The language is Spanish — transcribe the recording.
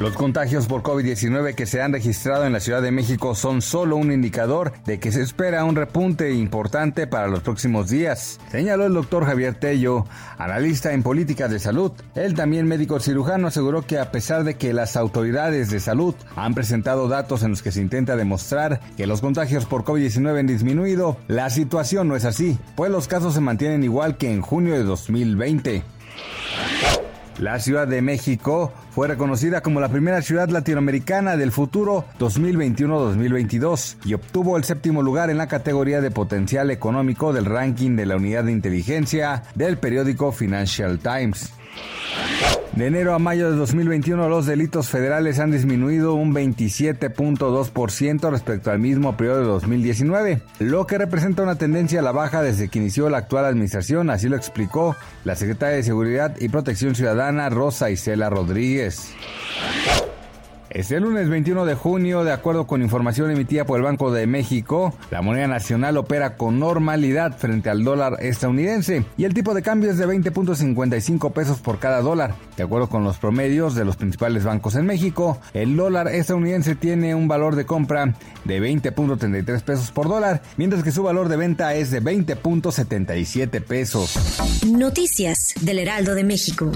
Los contagios por COVID-19 que se han registrado en la Ciudad de México son solo un indicador de que se espera un repunte importante para los próximos días, señaló el doctor Javier Tello, analista en políticas de salud. Él también médico cirujano aseguró que a pesar de que las autoridades de salud han presentado datos en los que se intenta demostrar que los contagios por COVID-19 han disminuido, la situación no es así, pues los casos se mantienen igual que en junio de 2020. La Ciudad de México fue reconocida como la primera ciudad latinoamericana del futuro 2021-2022 y obtuvo el séptimo lugar en la categoría de potencial económico del ranking de la unidad de inteligencia del periódico Financial Times. De enero a mayo de 2021 los delitos federales han disminuido un 27.2% respecto al mismo periodo de 2019, lo que representa una tendencia a la baja desde que inició la actual administración, así lo explicó la secretaria de Seguridad y Protección Ciudadana Rosa Isela Rodríguez. Este lunes 21 de junio, de acuerdo con información emitida por el Banco de México, la moneda nacional opera con normalidad frente al dólar estadounidense y el tipo de cambio es de 20.55 pesos por cada dólar. De acuerdo con los promedios de los principales bancos en México, el dólar estadounidense tiene un valor de compra de 20.33 pesos por dólar, mientras que su valor de venta es de 20.77 pesos. Noticias del Heraldo de México.